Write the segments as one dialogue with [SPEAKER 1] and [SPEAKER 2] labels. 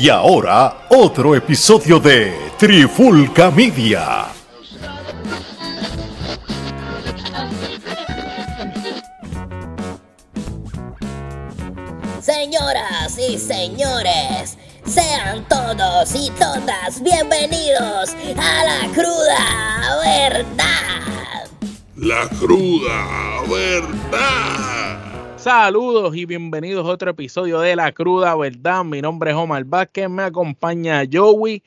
[SPEAKER 1] Y ahora, otro episodio de Trifulca Media.
[SPEAKER 2] Señoras y señores, sean todos y todas bienvenidos a la cruda verdad.
[SPEAKER 3] La cruda verdad.
[SPEAKER 4] Saludos y bienvenidos a otro episodio de La Cruda Verdad. Mi nombre es Omar Vázquez, me acompaña Joey.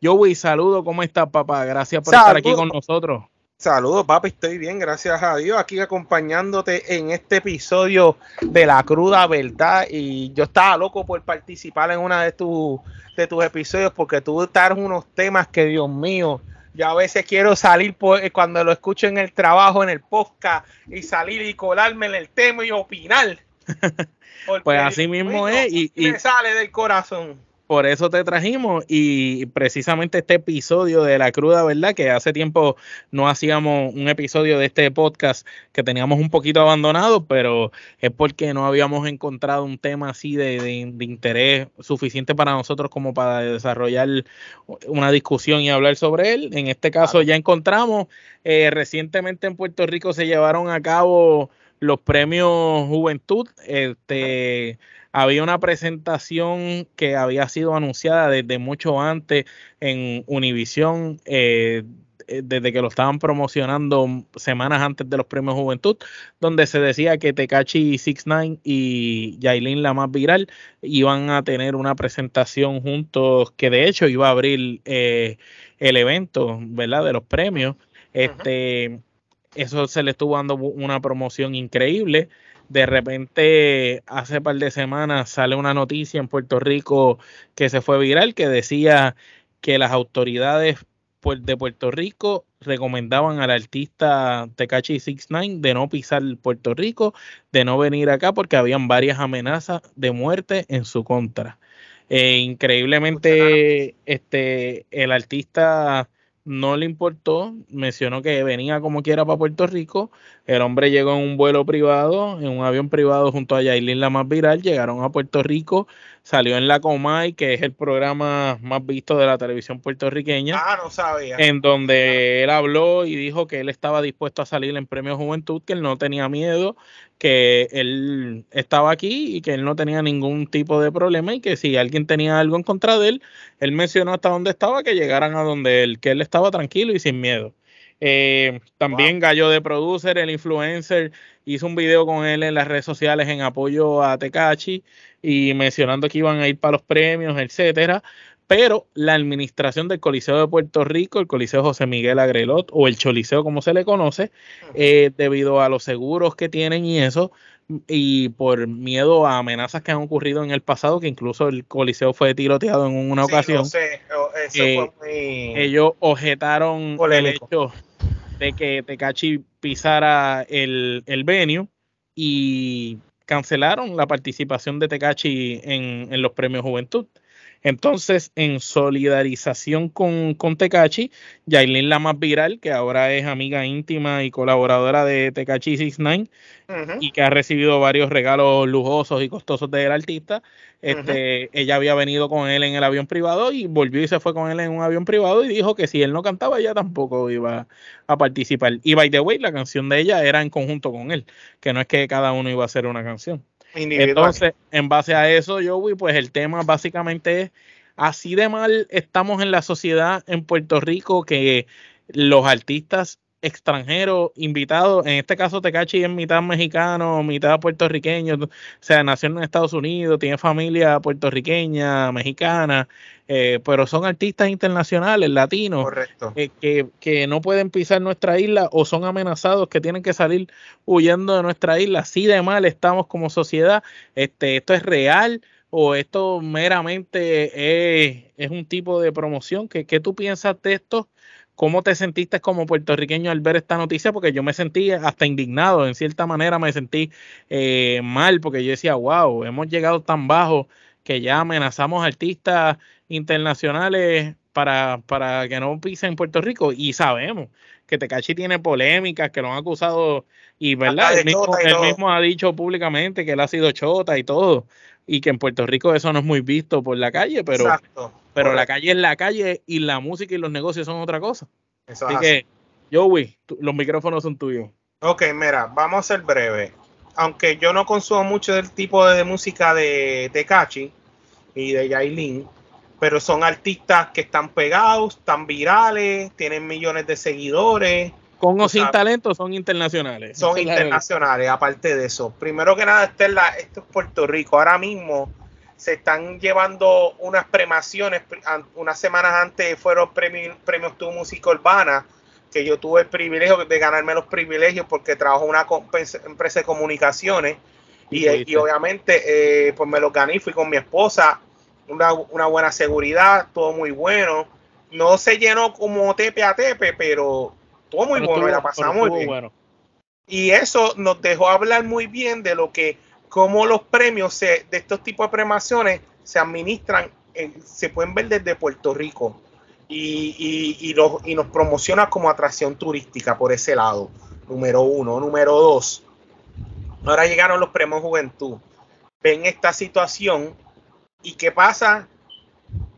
[SPEAKER 4] Joey, saludo, ¿cómo estás, papá? Gracias por estar aquí con nosotros.
[SPEAKER 5] Saludos, papi, estoy bien, gracias a Dios, aquí acompañándote en este episodio de La Cruda Verdad. Y yo estaba loco por participar en uno de, tus de tus episodios porque tú traes unos temas que, Dios mío, yo a veces quiero salir por, cuando lo escucho en el trabajo, en el podcast, y salir y colarme en el tema y opinar.
[SPEAKER 4] pues así mismo es. Y, y
[SPEAKER 5] sale del corazón.
[SPEAKER 4] Por eso te trajimos y precisamente este episodio de La Cruda, ¿verdad? Que hace tiempo no hacíamos un episodio de este podcast que teníamos un poquito abandonado, pero es porque no habíamos encontrado un tema así de, de, interés suficiente para nosotros como para desarrollar una discusión y hablar sobre él. En este caso ya encontramos, eh, recientemente en Puerto Rico se llevaron a cabo los premios Juventud. Este había una presentación que había sido anunciada desde mucho antes en Univision, eh, eh, desde que lo estaban promocionando semanas antes de los premios Juventud, donde se decía que Tecachi 69 y Yailin, la más viral, iban a tener una presentación juntos, que de hecho iba a abrir eh, el evento, ¿verdad? De los premios. Este, eso se le estuvo dando una promoción increíble de repente hace par de semanas sale una noticia en Puerto Rico que se fue viral que decía que las autoridades de Puerto Rico recomendaban al artista Tecachi 69 de no pisar Puerto Rico, de no venir acá porque habían varias amenazas de muerte en su contra. Eh, increíblemente, este, el artista no le importó, mencionó que venía como quiera para Puerto Rico, el hombre llegó en un vuelo privado, en un avión privado junto a Yailin la más viral, llegaron a Puerto Rico, salió en la Comay, que es el programa más visto de la televisión puertorriqueña.
[SPEAKER 5] Ah, no sabía.
[SPEAKER 4] En donde él habló y dijo que él estaba dispuesto a salir en Premio Juventud, que él no tenía miedo, que él estaba aquí y que él no tenía ningún tipo de problema y que si alguien tenía algo en contra de él, él mencionó hasta dónde estaba, que llegaran a donde él, que él estaba tranquilo y sin miedo. Eh, también Gallo de Producer, el influencer, hizo un video con él en las redes sociales en apoyo a Tecachi y mencionando que iban a ir para los premios, etcétera pero la administración del Coliseo de Puerto Rico, el Coliseo José Miguel Agrelot o el Choliseo como se le conoce, eh, debido a los seguros que tienen y eso, y por miedo a amenazas que han ocurrido en el pasado, que incluso el Coliseo fue tiroteado en una ocasión, eh, ellos objetaron el hecho de que Tecachi pisara el, el venue y cancelaron la participación de Tecachi en, en los premios Juventud. Entonces, en solidarización con, con Tecachi, Yailin la más viral, que ahora es amiga íntima y colaboradora de Tecachi 69 y que ha recibido varios regalos lujosos y costosos del artista, este, ella había venido con él en el avión privado y volvió y se fue con él en un avión privado y dijo que si él no cantaba, ella tampoco iba a participar. Y by the way, la canción de ella era en conjunto con él, que no es que cada uno iba a hacer una canción. Entonces, en base a eso, Joey, pues el tema básicamente es así de mal estamos en la sociedad en Puerto Rico que los artistas extranjeros invitados, en este caso Tecachi es mitad mexicano, mitad puertorriqueño, o sea, nació en Estados Unidos, tiene familia puertorriqueña, mexicana, eh, pero son artistas internacionales, latinos, eh, que, que, no pueden pisar nuestra isla o son amenazados que tienen que salir huyendo de nuestra isla. Así de mal estamos como sociedad. Este, esto es real o esto meramente es, es un tipo de promoción. ¿Qué, ¿Qué tú piensas de esto? ¿Cómo te sentiste como puertorriqueño al ver esta noticia? Porque yo me sentí hasta indignado, en cierta manera me sentí eh, mal, porque yo decía, wow, hemos llegado tan bajo que ya amenazamos artistas internacionales para, para que no pisen Puerto Rico y sabemos que Tecachi tiene polémicas, que lo han acusado y verdad, él, mismo,
[SPEAKER 5] chota y
[SPEAKER 4] él
[SPEAKER 5] todo.
[SPEAKER 4] mismo ha dicho públicamente que él ha sido chota y todo, y que en Puerto Rico eso no es muy visto por la calle, pero,
[SPEAKER 5] Exacto.
[SPEAKER 4] Pero la calle es la calle y la música y los negocios son otra cosa.
[SPEAKER 5] Eso
[SPEAKER 4] Así
[SPEAKER 5] es así.
[SPEAKER 4] que, Joey, tú- los micrófonos son tuyos.
[SPEAKER 5] Ok, mira, vamos a ser breve. Aunque yo no consumo mucho del tipo de música de Tecachi y de Yailin, pero son artistas que están pegados, están virales, tienen millones de seguidores,
[SPEAKER 4] Con o sin
[SPEAKER 5] sabes.
[SPEAKER 4] talento son internacionales.
[SPEAKER 5] son internacionales, aparte de eso. Primero que nada, esta es la- esto es Puerto Rico. Ahora mismo se están llevando unas premaciones. Unas semanas antes fueron premios, premios Tu Música Urbana, que yo tuve el privilegio de ganarme los privilegios porque trabajo en una compen- empresa de comunicaciones. Y,
[SPEAKER 4] Y fuiste.
[SPEAKER 5] y obviamente, eh, pues me los gané, fui con mi esposa, una, una buena seguridad, todo muy bueno. No se llenó como tepe a tepe, pero todo muy
[SPEAKER 4] Pero
[SPEAKER 5] bueno, y la pasamos muy bien.
[SPEAKER 4] bueno.
[SPEAKER 5] Y eso nos dejó hablar muy bien de lo que, cómo los premios se- de estos tipos de premaciones se administran, en- se pueden ver desde Puerto Rico y, y, y, los- y nos promociona como atracción turística por ese lado, número uno. Número dos, ahora llegaron los premios Juventud. Ven esta situación y qué pasa.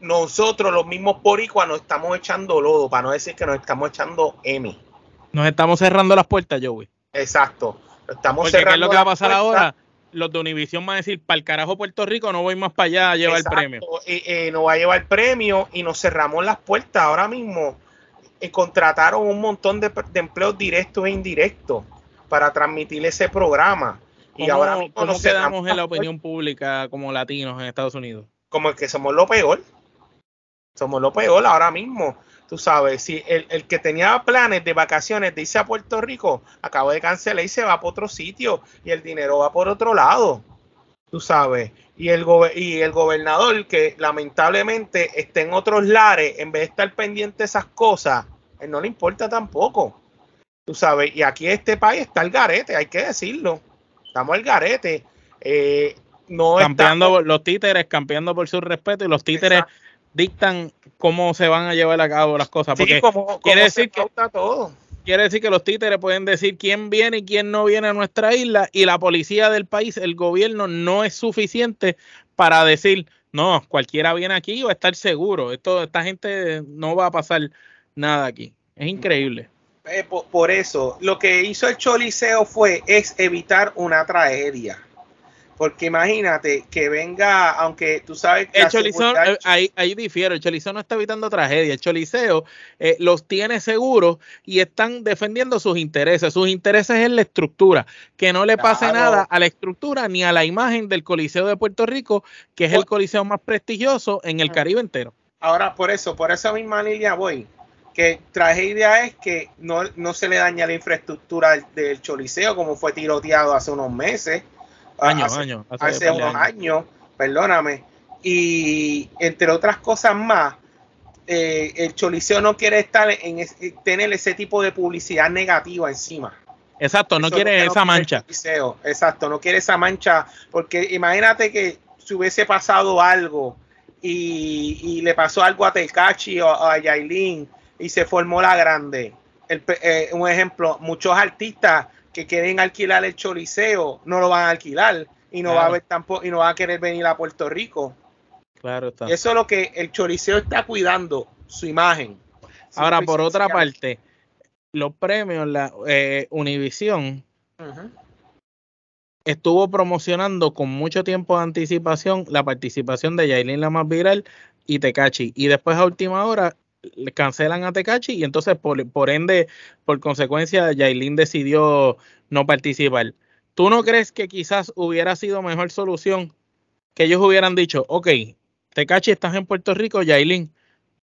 [SPEAKER 5] Nosotros, los mismos boricuas, nos estamos echando lodo, para no decir que nos estamos echando M.
[SPEAKER 4] Nos estamos cerrando las puertas, Joey.
[SPEAKER 5] Exacto. Estamos
[SPEAKER 4] Porque ¿qué es
[SPEAKER 5] cerrando
[SPEAKER 4] lo que va a pasar
[SPEAKER 5] puertas.
[SPEAKER 4] ahora? Los de Univision van a decir, para el carajo Puerto Rico, no voy más para allá a llevar
[SPEAKER 5] Exacto.
[SPEAKER 4] el premio.
[SPEAKER 5] Eh, eh, nos va a llevar el premio y nos cerramos las puertas ahora mismo. eh, contrataron un montón de, de empleos directos e indirectos para transmitir ese programa. Y
[SPEAKER 4] ¿Cómo,
[SPEAKER 5] ahora mismo
[SPEAKER 4] cómo
[SPEAKER 5] nos cerramos
[SPEAKER 4] quedamos en la opinión pública como latinos en Estados Unidos?
[SPEAKER 5] como que somos lo peor. Somos lo peor ahora mismo. Tú sabes, si el, el que tenía planes de vacaciones de irse a Puerto Rico acaba de cancelar y se va para otro sitio y el dinero va por otro lado. Tú sabes. Y el, gobe- y el gobernador que lamentablemente está en otros lares, en vez de estar pendiente de esas cosas, él no le importa tampoco. Tú sabes. Y aquí este país está el garete, hay que decirlo. Estamos al garete. Eh, no
[SPEAKER 4] campeando
[SPEAKER 5] estamos-
[SPEAKER 4] por- los títeres, campeando por su respeto y los títeres
[SPEAKER 5] Exacto.
[SPEAKER 4] Dictan cómo se van a llevar a cabo las cosas.
[SPEAKER 5] Sí,
[SPEAKER 4] Porque
[SPEAKER 5] como, como
[SPEAKER 4] quiere
[SPEAKER 5] se
[SPEAKER 4] decir que-
[SPEAKER 5] todo.
[SPEAKER 4] quiere decir que los títeres pueden decir quién viene y quién no viene a nuestra isla y la policía del país, el gobierno no es suficiente para decir, no, cualquiera viene aquí y va a estar seguro. Esto, esta gente no va a pasar nada aquí. Es increíble.
[SPEAKER 5] Eh, po- por, eso, lo que hizo el Choliseo fue es evitar una tragedia. Porque imagínate que venga, aunque tú sabes que
[SPEAKER 4] El Choliseo, eh, ahí, ahí difiero, el Choliseo no está evitando tragedia, el Choliseo eh, los tiene seguros y están defendiendo sus intereses. Sus intereses es la estructura, que no le pase
[SPEAKER 5] Claro.
[SPEAKER 4] nada a la estructura ni a la imagen del Coliseo de Puerto Rico, que es el Coliseo más prestigioso en el
[SPEAKER 5] Ah.
[SPEAKER 4] Caribe entero.
[SPEAKER 5] Ahora, por eso, por esa misma línea voy. Que tragedia es que no, no se le daña la infraestructura del, del Choliseo, como fue tiroteado hace unos meses.
[SPEAKER 4] Años,
[SPEAKER 5] hace,
[SPEAKER 4] años. hace
[SPEAKER 5] hace
[SPEAKER 4] par de
[SPEAKER 5] unos
[SPEAKER 4] años.
[SPEAKER 5] años, perdóname. Y entre otras cosas más, eh, el Choliseo no quiere estar en es- tener ese tipo de publicidad negativa encima.
[SPEAKER 4] Exacto, no
[SPEAKER 5] Eso
[SPEAKER 4] quiere esa
[SPEAKER 5] no quiere
[SPEAKER 4] mancha.
[SPEAKER 5] Choliseo. Exacto, no quiere esa mancha, porque imagínate que si hubiese pasado algo y, y le pasó algo a Tecachi o a Yailin y se formó la grande. El eh, un ejemplo, muchos artistas que quieren alquilar el Choliseo no lo van a alquilar y no va a haber tampoco y no va a querer venir a Puerto Rico.
[SPEAKER 4] Claro está.
[SPEAKER 5] Eso es lo que el Choliseo está cuidando, su imagen.
[SPEAKER 4] Ahora, por otra parte, los premios, la eh, Univision
[SPEAKER 5] Ujú.
[SPEAKER 4] estuvo promocionando con mucho tiempo de anticipación la participación de Yailin la más viral y Tecachi. Y después a última hora cancelan a Tecachi y entonces por, por ende, por consecuencia, Yailin decidió no participar. ¿Tú no crees que quizás hubiera sido mejor solución que ellos hubieran dicho, ok, Tecachi estás en Puerto Rico, Yailin,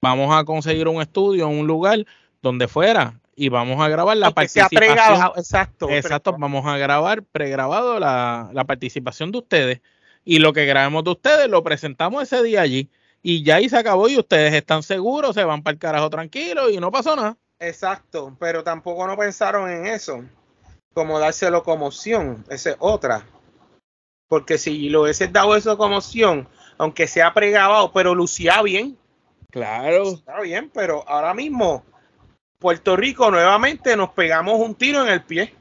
[SPEAKER 4] vamos a conseguir un estudio, un lugar donde fuera y vamos a grabar la participación.
[SPEAKER 5] pregado, exacto.
[SPEAKER 4] Exacto, vamos a grabar pregrabado la, la participación de ustedes y lo que grabemos de ustedes lo presentamos ese día allí y ya ahí se acabó y ustedes están seguros, se van para el carajo tranquilos y no pasó nada.
[SPEAKER 5] Exacto, pero tampoco no pensaron en eso, como dárselo como opción, esa es otra. Porque si lo hubieses dado eso como opción, aunque sea pregrabado, pero lucía bien,
[SPEAKER 4] Claro.
[SPEAKER 5] está bien, pero ahora mismo Puerto Rico nuevamente nos pegamos un tiro en el pie.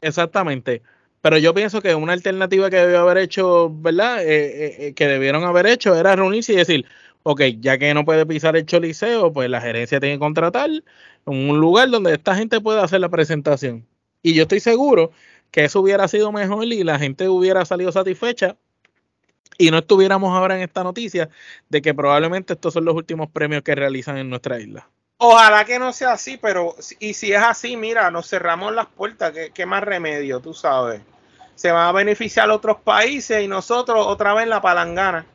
[SPEAKER 4] Exactamente. Pero yo pienso que una alternativa que debió haber hecho, ¿verdad? Eh, eh, eh, que debieron haber hecho era reunirse y decir, ok, ya que no puede pisar el choliseo, pues la gerencia tiene que contratar un lugar donde esta gente pueda hacer la presentación. Y yo estoy seguro que eso hubiera sido mejor y la gente hubiera salido satisfecha y no estuviéramos ahora en esta noticia de que probablemente estos son los últimos premios que realizan en nuestra isla.
[SPEAKER 5] Ojalá que no sea así, pero y si es así, mira, nos cerramos las puertas, ¿qué, qué más remedio, tú sabes? Se van a beneficiar otros países y nosotros otra vez la palangana.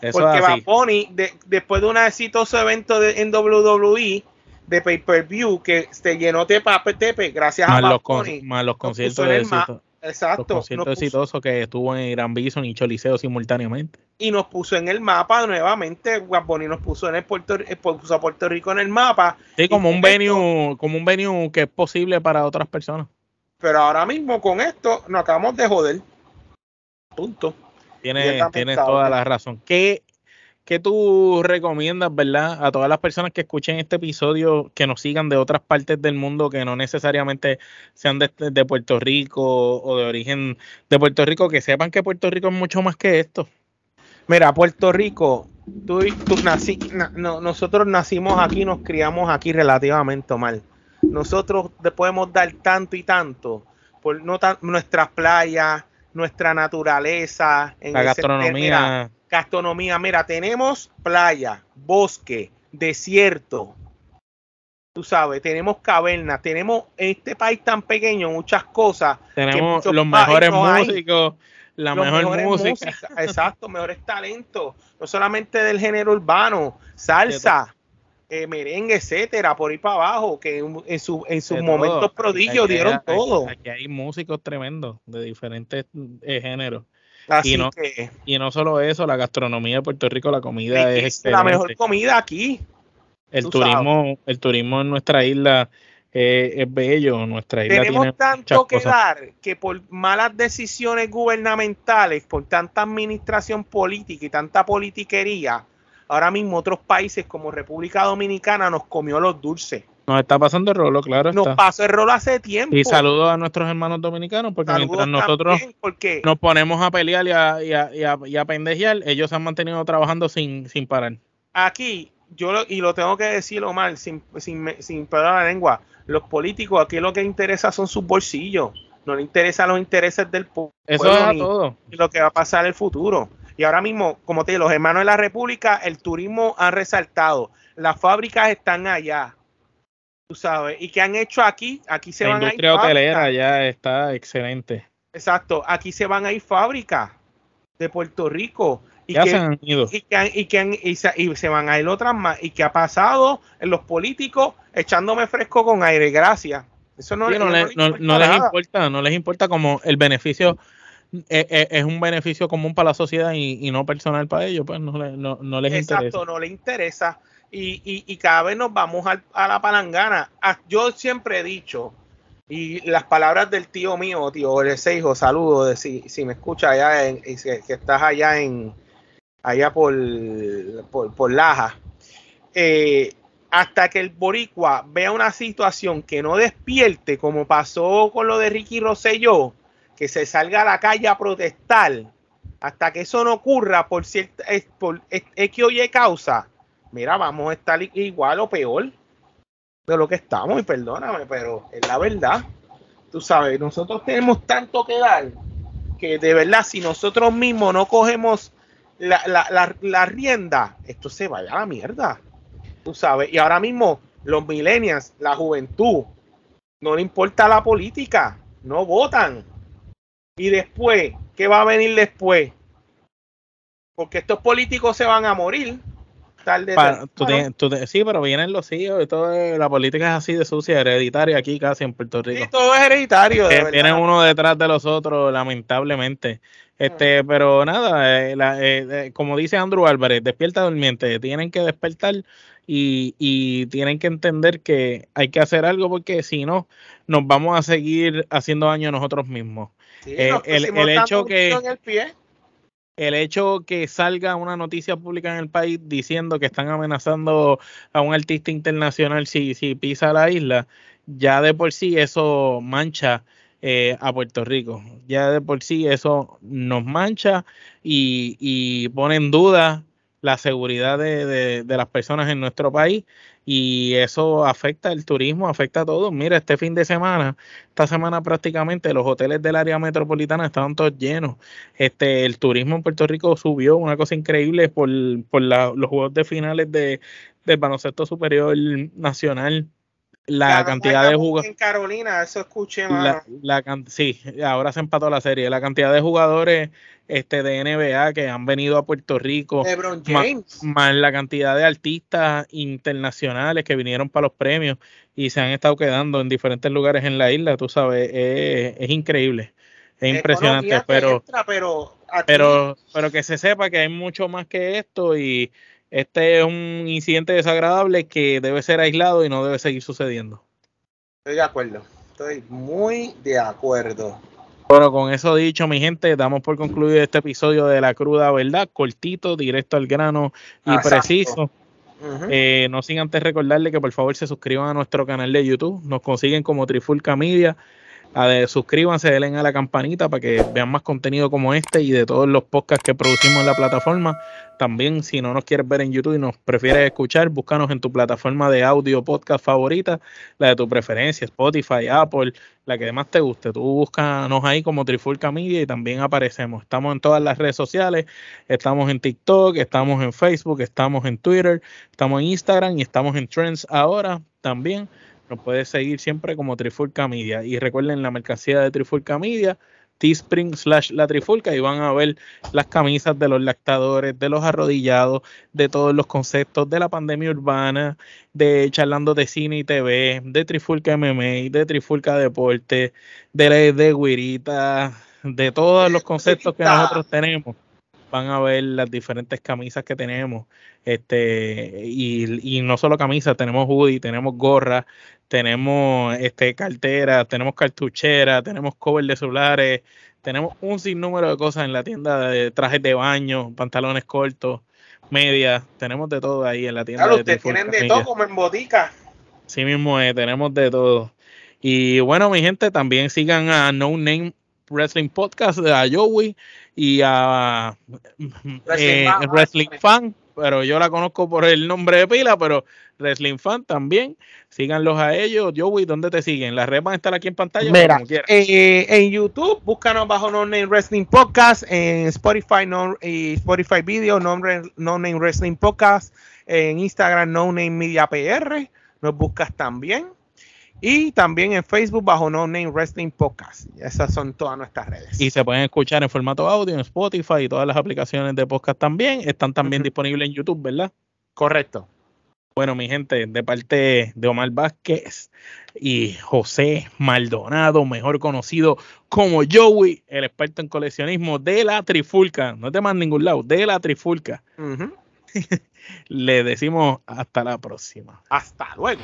[SPEAKER 4] Eso
[SPEAKER 5] Porque. Bad Bunny, de- después de un exitoso evento de, en WWE de pay-per-view que se llenó tepa tepe gracias
[SPEAKER 4] Más
[SPEAKER 5] a Bad
[SPEAKER 4] los,
[SPEAKER 5] Bunny.
[SPEAKER 4] más los conciertos de éxito- los
[SPEAKER 5] Exacto.
[SPEAKER 4] conciertos
[SPEAKER 5] puso-
[SPEAKER 4] exitosos que estuvo en Irán Bison y Choliseo simultáneamente.
[SPEAKER 5] y nos puso en el mapa nuevamente. Bad Bunny nos puso en el Puerto, eh, puso a Puerto Rico en el mapa.
[SPEAKER 4] Sí, como un venue, como un venue que es posible para otras personas.
[SPEAKER 5] Pero ahora mismo con esto nos acabamos de joder. Punto.
[SPEAKER 4] Tienes, tienes toda la razón. ¿Qué, ¿Qué tú recomiendas, verdad, a todas las personas que escuchen este episodio, que nos sigan de otras partes del mundo, que no necesariamente sean de, de Puerto Rico o de origen de Puerto Rico, que sepan que Puerto Rico es mucho más que esto?
[SPEAKER 5] Mira, Puerto Rico, tú, tú nací, na- no, nosotros nacimos aquí, nos criamos aquí relativamente mal. Nosotros te podemos dar tanto y tanto por no tan- nuestras playas, nuestra naturaleza, en
[SPEAKER 4] La
[SPEAKER 5] mira,
[SPEAKER 4] gastronomía,
[SPEAKER 5] gastronomía, mira, tenemos playa, bosque, desierto. Tú sabes, tenemos cavernas, tenemos en este país tan pequeño muchas cosas.
[SPEAKER 4] tenemos los mejores
[SPEAKER 5] no
[SPEAKER 4] músicos, la
[SPEAKER 5] Los
[SPEAKER 4] mejor música.
[SPEAKER 5] música, exacto, mejores talentos, no solamente del género urbano, salsa, eh, merengue, etcétera, por ahí para abajo, que en, en su- en sus
[SPEAKER 4] de
[SPEAKER 5] momentos
[SPEAKER 4] todo.
[SPEAKER 5] prodigios
[SPEAKER 4] Aquí
[SPEAKER 5] dieron
[SPEAKER 4] aquí-
[SPEAKER 5] todo.
[SPEAKER 4] Aquí hay músicos tremendos de diferentes eh, géneros.
[SPEAKER 5] Así
[SPEAKER 4] y no-
[SPEAKER 5] que
[SPEAKER 4] Y no solo eso, la gastronomía de Puerto Rico, la comida es,
[SPEAKER 5] es la mejor comida aquí.
[SPEAKER 4] El turismo, el turismo en nuestra isla eh, es bello. Nuestra isla
[SPEAKER 5] Tenemos
[SPEAKER 4] tiene
[SPEAKER 5] tanto que
[SPEAKER 4] cosas.
[SPEAKER 5] dar que por malas decisiones gubernamentales, por tanta administración política y tanta politiquería, ahora mismo otros países como República Dominicana nos comió los dulces.
[SPEAKER 4] Nos está pasando el rolo, claro
[SPEAKER 5] Nos pasó el rol hace tiempo.
[SPEAKER 4] Y saludos a nuestros hermanos dominicanos, porque
[SPEAKER 5] Saludos
[SPEAKER 4] mientras nosotros
[SPEAKER 5] porque
[SPEAKER 4] nos ponemos a pelear y a, y a- y a- y a pendejear, ellos se han mantenido trabajando sin, sin parar.
[SPEAKER 5] aquí, yo lo- y lo tengo que decir mal, sin, sin, sin perder la lengua, los políticos aquí lo que interesa son sus bolsillos, no les interesan los intereses del pu-
[SPEAKER 4] Eso
[SPEAKER 5] pueblo
[SPEAKER 4] es a
[SPEAKER 5] ni-
[SPEAKER 4] todo.
[SPEAKER 5] ni lo que va a pasar en el futuro. Y ahora mismo, como te digo, los hermanos de la República, el turismo ha resaltado, las fábricas están allá, tú sabes, y que han hecho aquí, aquí se
[SPEAKER 4] La
[SPEAKER 5] van a ir
[SPEAKER 4] industria hotelera
[SPEAKER 5] fábricas.
[SPEAKER 4] ya está excelente.
[SPEAKER 5] Exacto, aquí se van a ir fábricas de Puerto Rico. Y
[SPEAKER 4] Ya
[SPEAKER 5] que-
[SPEAKER 4] se han ido.
[SPEAKER 5] y que, y que y se, y se van a ir otras más. ¿Y que ha pasado en los políticos echándome fresco con aire? Gracias. Eso no,
[SPEAKER 4] Sí, no,
[SPEAKER 5] no
[SPEAKER 4] le-
[SPEAKER 5] les
[SPEAKER 4] no- les importa, no les importa como el beneficio eh, eh, es un beneficio común para la sociedad y, y no personal para ellos, pues no, no, no les
[SPEAKER 5] Exacto,
[SPEAKER 4] interesa.
[SPEAKER 5] no le interesa. Y, y, y cada vez nos vamos al- a, la palangana. Ah, Yo siempre he dicho, y las palabras del tío mío, tío hijo saludo, de si, si me escucha allá, en, y que estás allá en allá por, por, por Laja. Eh, hasta que el boricua vea una situación que no despierte, como pasó con lo de Ricky Rosselló, que se salga a la calle a protestar, hasta que eso no ocurra por cierta es- por X o Y causa, mira, vamos a estar igual o peor de lo que estamos, y perdóname, pero es la verdad. Tú sabes, nosotros tenemos tanto que dar que de verdad, si nosotros mismos no cogemos la, la, rienda, esto se vaya a la mierda. Tú sabes, y ahora mismo los millennials, la juventud, no le importa la política, no votan. Y después, ¿qué va a venir después? Porque estos políticos se van a morir. Tarde, temprano.
[SPEAKER 4] tú tienes- tú te- sí, pero vienen los hijos y todo, eh, la política es así de sucia, hereditaria aquí casi en Puerto Rico.
[SPEAKER 5] Sí, todo es hereditario. de
[SPEAKER 4] Eh. Vienen uno detrás de los otros, lamentablemente. Este, pero nada, la- eh, como dice Andrew Álvarez, despierta durmiente, tienen que despertar y, y tienen que entender que hay que hacer algo porque si no, nos vamos a seguir haciendo daño a nosotros mismos.
[SPEAKER 5] Sí,
[SPEAKER 4] eh, el- el hecho que-
[SPEAKER 5] tiro en el pie.
[SPEAKER 4] el hecho que salga una noticia pública en el país diciendo que están amenazando a un artista internacional si, si pisa la isla, ya de por sí eso mancha eh, a Puerto Rico. Ya de por sí eso nos mancha y, y pone en duda la seguridad de, las personas en nuestro país y eso afecta el turismo, afecta a todo. Mira, este fin de semana, esta semana prácticamente los hoteles del área metropolitana estaban todos llenos. Este, el turismo en Puerto Rico subió, una cosa increíble por, por los juegos de finales de, del baloncesto superior nacional la cantidad de jugadores.
[SPEAKER 5] En Carolina, eso escuché
[SPEAKER 4] más. La, sí, ahora se empató la serie. La cantidad de jugadores este, de NBA que han venido a Puerto Rico.
[SPEAKER 5] James.
[SPEAKER 4] Más, la cantidad de artistas internacionales que vinieron para los premios y se han estado quedando en diferentes lugares en la isla, tú sabes, es, increíble. Es impresionante, pero,
[SPEAKER 5] pero,
[SPEAKER 4] pero, pero que se sepa que hay mucho más que esto y este es un incidente desagradable que debe ser aislado y no debe seguir sucediendo.
[SPEAKER 5] Estoy de acuerdo, estoy muy de acuerdo.
[SPEAKER 4] Bueno, con eso dicho, mi gente, damos por concluido este episodio de La Cruda Verdad, cortito, directo al grano y preciso. Eh, no sin antes recordarle que por favor se suscriban a nuestro canal de YouTube. Nos consiguen como Trifulca Media a suscríbanse, denle a la campanita para que vean más contenido como este y de todos los podcasts que producimos en la plataforma. También, si no nos quieres ver en YouTube y nos prefieres escuchar, búscanos en tu plataforma de audio podcast favorita, la de tu preferencia, Spotify, Apple, la que más te guste. Tú búscanos ahí como Trifulca Media y también aparecemos. Estamos en todas las redes sociales, estamos en TikTok, estamos en Facebook, estamos en Twitter, estamos en Instagram y estamos en Trends ahora también. Nos puedes seguir siempre como Trifulca Media. Y recuerden la mercancía de Trifulca Media, Teespring slash la Trifulca, y van a ver las camisas de los lactadores, de los arrodillados, de todos los conceptos de la pandemia urbana, de charlando de cine y TV, de Trifulca MMA, de Trifulca Deporte, de, de Guirita, de todos los conceptos que nosotros tenemos van a ver las diferentes camisas que tenemos. Este, y, y no solo camisas, tenemos hoodie, tenemos gorra, tenemos este cartera, tenemos cartuchera, tenemos cover de celulares, tenemos un sinnúmero de cosas en la tienda de trajes de baño, pantalones cortos, medias, tenemos de todo ahí en la tienda.
[SPEAKER 5] Claro, ustedes tienen de todo como en botica.
[SPEAKER 4] Sí mismo es, tenemos de todo. Y bueno, mi gente, también sigan a No Name Wrestling Podcast, a Joey y a Wrestling, eh, fan, pero yo la conozco por el nombre de pila, pero Wrestling Fan también. Síganlos a ellos. Joey, ¿dónde te siguen? Las redes van a estar aquí en pantalla.
[SPEAKER 5] Mira, eh, en YouTube, búscanos bajo No Name Wrestling Podcast, en Spotify no, y Spotify Video, no, no Name Wrestling Podcast, en Instagram No Name Media PR, nos buscas también. Y también en Facebook bajo No Name Wrestling Podcast. Esas son todas nuestras redes.
[SPEAKER 4] Y se pueden escuchar en formato audio en Spotify y todas las aplicaciones de podcast también. Están también disponibles en YouTube, ¿verdad?
[SPEAKER 5] Correcto.
[SPEAKER 4] Bueno, mi gente, de parte de Omar Vázquez y José Maldonado, mejor conocido como Joey, el experto en coleccionismo de la Trifulca. No te más ningún lado, de la Trifulca. Le decimos hasta la próxima.
[SPEAKER 5] Hasta luego.